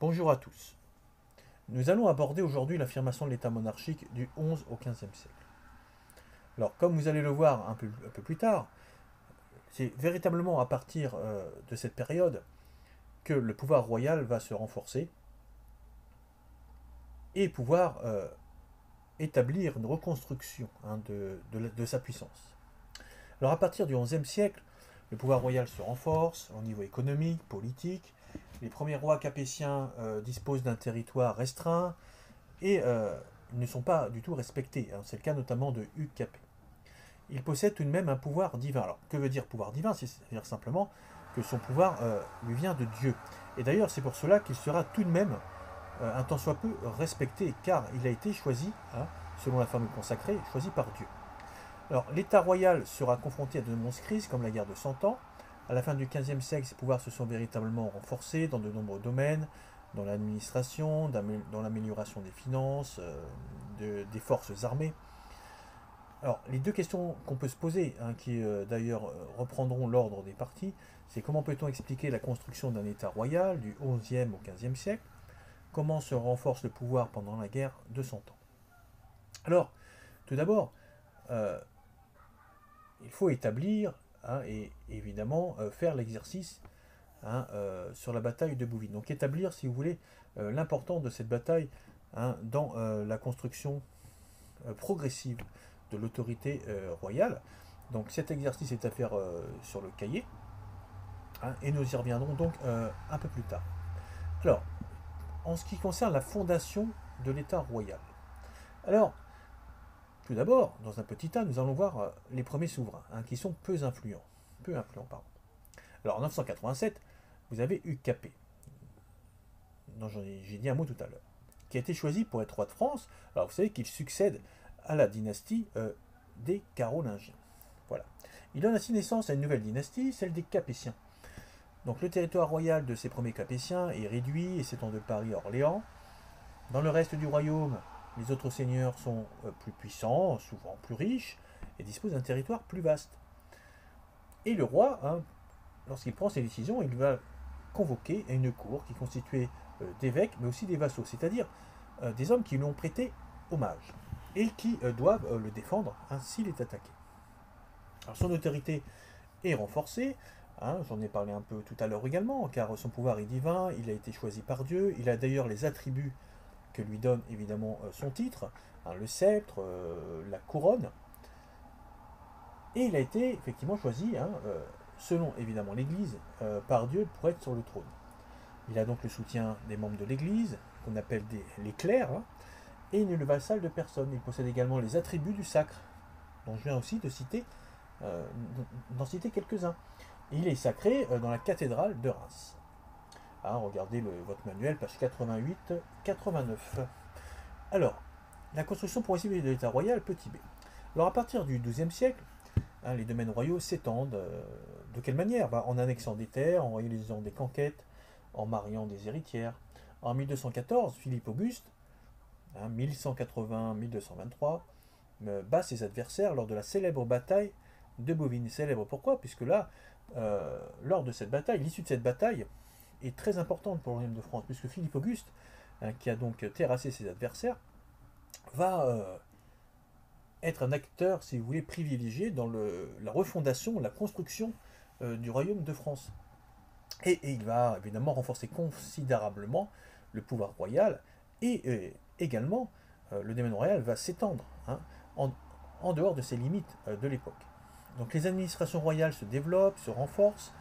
Bonjour à tous. Nous allons aborder aujourd'hui l'affirmation de l'État monarchique du XI au XVe siècle. Alors, comme vous allez le voir un peu, plus tard, c'est véritablement à partir euh, de cette période que le pouvoir royal va se renforcer et pouvoir euh, établir une reconstruction hein, de, sa puissance. Alors à partir du XIe siècle, le pouvoir royal se renforce au niveau économique, politique, les premiers rois capétiens euh, disposent d'un territoire restreint et euh, ne sont pas du tout respectés. Hein. C'est le cas notamment de Hugues Capet. Il possède tout de même un pouvoir divin. Alors, que veut dire pouvoir divin? C'est-à-dire simplement que son pouvoir euh, lui vient de Dieu. Et d'ailleurs, c'est pour cela qu'il sera tout de même, un tant soit peu, respecté, car il a été choisi, hein, selon la formule consacrée, choisi par Dieu. Alors, l'État royal sera confronté à de nombreuses crises, comme la guerre de Cent Ans, à la fin du XVe siècle, ses pouvoirs se sont véritablement renforcés dans de nombreux domaines, dans l'administration, dans l'amélioration des finances, euh, de, des forces armées. Alors, les deux questions qu'on peut se poser, hein, qui euh, d'ailleurs euh, reprendront l'ordre des parties, c'est comment peut-on expliquer la construction d'un État royal du XIe au XVe siècle? Comment se renforce le pouvoir pendant la guerre de Cent Ans? Alors, tout d'abord, il faut établir hein, et évidemment euh, faire l'exercice hein, euh, sur la bataille de Bouvines. Donc établir, si vous voulez, euh, l'importance de cette bataille hein, dans la construction progressive de l'autorité royale. Donc cet exercice est à faire sur le cahier, et nous y reviendrons donc un peu plus tard. Alors, en ce qui concerne la fondation de l'État royal. Alors, tout d'abord, dans un petit tas, nous allons voir euh, les premiers souverains, hein, qui sont peu influents. Peu influents, pardon. Alors, en 987, vous avez Capet, dont j'ai dit un mot tout à l'heure, qui a été choisi pour être roi de France. Alors, vous savez qu'il succède à la dynastie euh, des Carolingiens. Voilà. Il donne ainsi naissance à une nouvelle dynastie, celle des Capétiens. Donc, le territoire royal de ces premiers Capétiens est réduit et s'étend de Paris à Orléans. Dans le reste du royaume, les autres seigneurs sont euh, plus puissants, souvent plus riches, et disposent d'un territoire plus vaste. Et le roi, hein, lorsqu'il prend ses décisions, il va convoquer une cour qui est constituée euh, d'évêques, mais aussi des vassaux, c'est-à-dire euh, des hommes qui lui ont prêté hommage et qui doivent le défendre s'il est attaqué. Alors son autorité est renforcée, hein, j'en ai parlé un peu tout à l'heure également, car son pouvoir est divin, il a été choisi par Dieu, il a d'ailleurs les attributs que lui donne évidemment euh, son titre, hein, le sceptre, euh, la couronne. Et il a été effectivement choisi, hein, euh, selon évidemment l'Église, par Dieu pour être sur le trône. Il a donc le soutien des membres de l'Église, qu'on appelle les clercs, hein, et il n'est le vassal de personne. Il possède également les attributs du sacre, dont je viens aussi de citer, d'en citer quelques-uns. Il est sacré dans la cathédrale de Reims. Hein, regardez votre manuel, page 88-89. Alors, la construction progressive de l'État royal, petit b. Alors, à partir du XIIe siècle, hein, les domaines royaux s'étendent. Euh, de quelle manière? Bah, En annexant des terres, en réalisant des conquêtes, en mariant des héritières. En 1214, Philippe Auguste, hein, 1180-1223, euh, bat ses adversaires lors de la célèbre bataille de Bovine. Célèbre pourquoi? Puisque là, euh, lors de cette bataille, l'issue de cette bataille, est très importante pour le royaume de France, puisque Philippe Auguste, hein, qui a donc terrassé ses adversaires, va euh, être un acteur, si vous voulez, privilégié dans le, la refondation, la construction euh, du royaume de France. Et, il va évidemment renforcer considérablement le pouvoir royal, et euh, également le domaine royal va s'étendre hein, en, dehors de ses limites de l'époque. Donc les administrations royales se développent, se renforcent,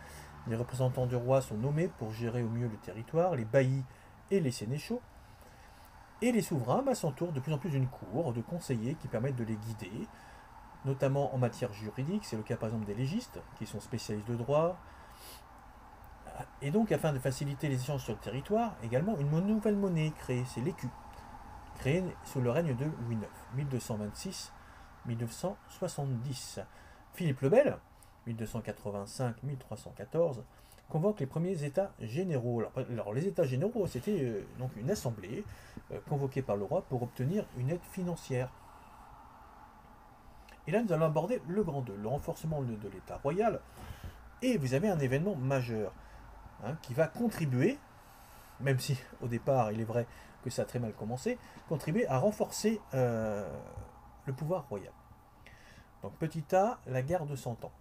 les représentants du roi sont nommés pour gérer au mieux le territoire, les baillis et les sénéchaux. Et les souverains bah, s'entourent de plus en plus d'une cour de conseillers qui permettent de les guider, notamment en matière juridique. C'est le cas par exemple des légistes, qui sont spécialistes de droit. Et donc, afin de faciliter les échanges sur le territoire, également une nouvelle monnaie est créée, c'est l'écu, créée sous le règne de Louis IX, 1226-1970. Philippe le Bel, 1285-1314, convoque les premiers États généraux. Alors, les États généraux, c'était euh, donc une assemblée euh, convoquée par le roi pour obtenir une aide financière. Et là, nous allons aborder le grand 2, le renforcement de, l'État royal. Et vous avez un événement majeur hein, qui va contribuer même si au départ il est vrai que ça a très mal commencé, contribué à renforcer euh, le pouvoir royal. Donc petit a, la guerre de Cent Ans.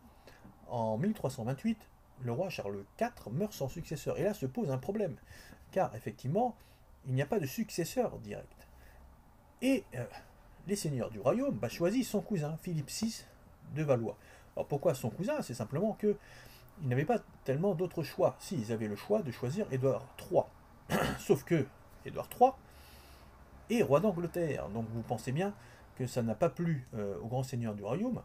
En 1328, le roi Charles IV meurt sans successeur. Et là se pose un problème, car effectivement, il n'y a pas de successeur direct. Et euh, les seigneurs du royaume bah, choisissent son cousin, Philippe VI de Valois. Alors pourquoi son cousin? C'est simplement que ils n'avaient pas tellement d'autres choix. Si, ils avaient le choix de choisir Édouard III. Sauf que Édouard III est roi d'Angleterre. Donc vous pensez bien que ça n'a pas plu euh, au grand seigneur du royaume.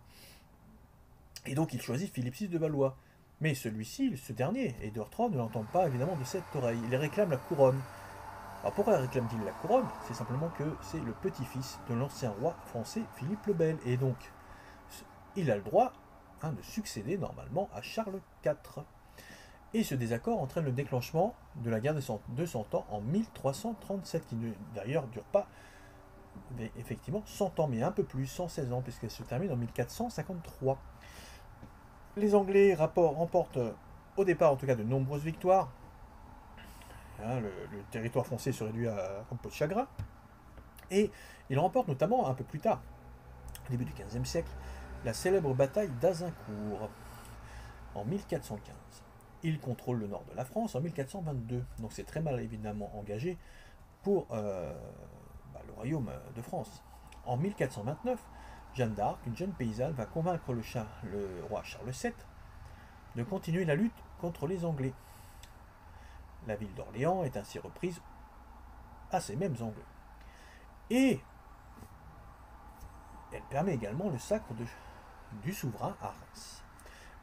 Et donc il choisit Philippe VI de Valois. Mais celui-ci, ce dernier, Édouard III, ne l'entend pas évidemment de cette oreille. Il réclame la couronne. Alors pourquoi réclame-t-il la couronne? C'est simplement que c'est le petit-fils de l'ancien roi français Philippe le Bel. Et donc, il a le droit hein, de succéder normalement à Charles IV. Et ce désaccord entraîne le déclenchement de la guerre de 200 ans en 1337, qui d'ailleurs ne dure pas effectivement 100 ans, mais un peu plus, 116 ans, puisqu'elle se termine en 1453. Les Anglais remportent au départ en tout cas de nombreuses victoires. Hein, le, territoire français se réduit à un peu de chagrin. Et ils remportent notamment un peu plus tard, au début du XVe siècle, la célèbre bataille d'Azincourt en 1415. Ils contrôlent le nord de la France en 1422. Donc c'est très mal évidemment engagé pour euh, bah, le royaume de France. En 1429, Jeanne d'Arc, une jeune paysanne, va convaincre le, roi Charles VII de continuer la lutte contre les Anglais. La ville d'Orléans est ainsi reprise à ces mêmes Anglais. Et elle permet également le sacre du souverain à Reims.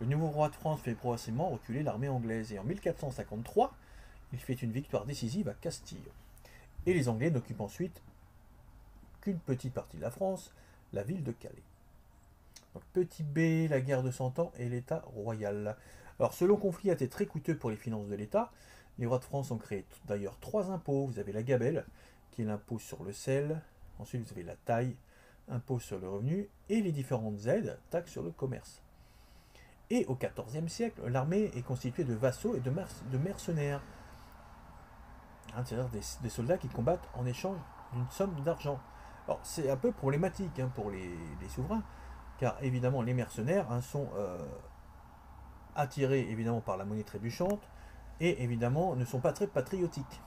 Le nouveau roi de France fait progressivement reculer l'armée anglaise et en 1453, il fait une victoire décisive à Castille. Et les Anglais n'occupent ensuite qu'une petite partie de la France, la ville de Calais. petit B, la guerre de Cent Ans et l'État royal. Alors, ce long conflit a été très coûteux pour les finances de l'État. Les rois de France ont créé d'ailleurs trois impôts. Vous avez la gabelle, qui est l'impôt sur le sel. Ensuite, vous avez la taille, impôt sur le revenu. Et les différentes aides, taxes sur le commerce. Et au XIVe siècle, l'armée est constituée de vassaux et de, mercenaires. Hein, c'est-à-dire des soldats qui combattent en échange d'une somme d'argent. Alors c'est un peu problématique hein, pour les, souverains, car évidemment les mercenaires hein, sont euh, attirés évidemment par la monnaie trébuchante et évidemment ne sont pas très patriotiques.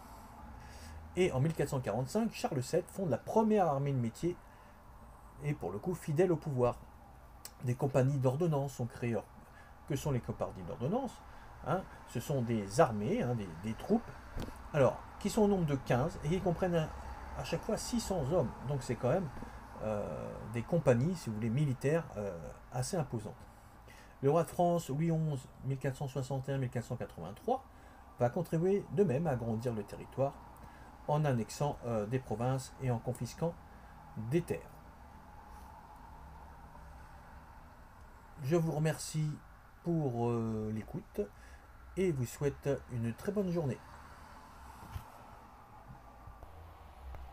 Et en 1445, Charles VII fonde la première armée de métier et pour le coup fidèle au pouvoir. Des compagnies d'ordonnance sont créées. que sont les compagnies d'ordonnance hein? Ce sont des armées, des, des, troupes, alors qui sont au nombre de 15 et qui comprennent à chaque fois 600 hommes. Donc c'est quand même euh, des compagnies, si vous voulez, militaires euh, assez imposantes. Le roi de France, Louis XI, 1461-1483, va contribuer de même à agrandir le territoire en annexant euh, des provinces et en confisquant des terres. Je vous remercie pour l'écoute et vous souhaite une très bonne journée.